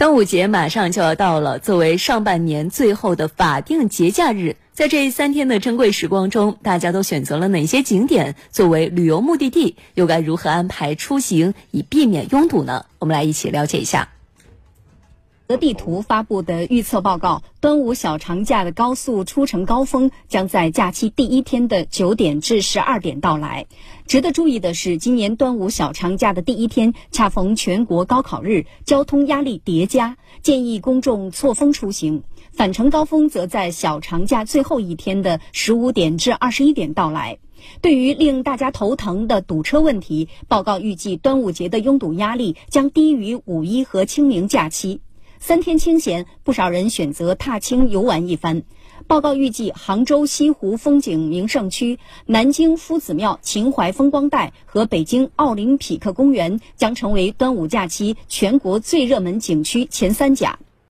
端午节马上就要到了，作为上半年最后的法定节假日，在这三天的珍贵时光中，大家都选择了哪些景点作为旅游目的地？又该如何安排出行以避免拥堵呢？我们来一起了解一下。德地图发布的预测报告，端午小长假的高速出城高峰将在假期第一天的九点至十二点到来。值得注意的是，今年端午小长假的第一天恰逢全国高考日，交通压力叠加，建议公众错峰出行。返程高峰则在小长假最后一天的十五点至二十一点到来。对于令大家头疼的堵车问题，报告预计端午节的拥堵压力将低于五一和清明假期。三天清闲，不少人选择踏青游玩一番。报告预计，杭州西湖风景名胜区、南京夫子庙秦淮风光带和北京奥林匹克公园将成为端午假期全国最热门景区前三甲。